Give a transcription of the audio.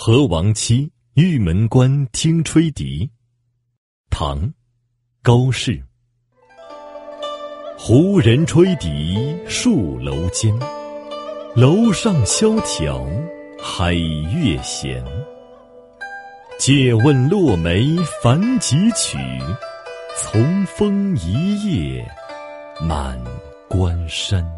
何王妻，玉门关听吹笛。唐高适。胡人吹笛戍楼间，楼上萧条海月闲。借问落梅凡几曲，从风一夜满关山。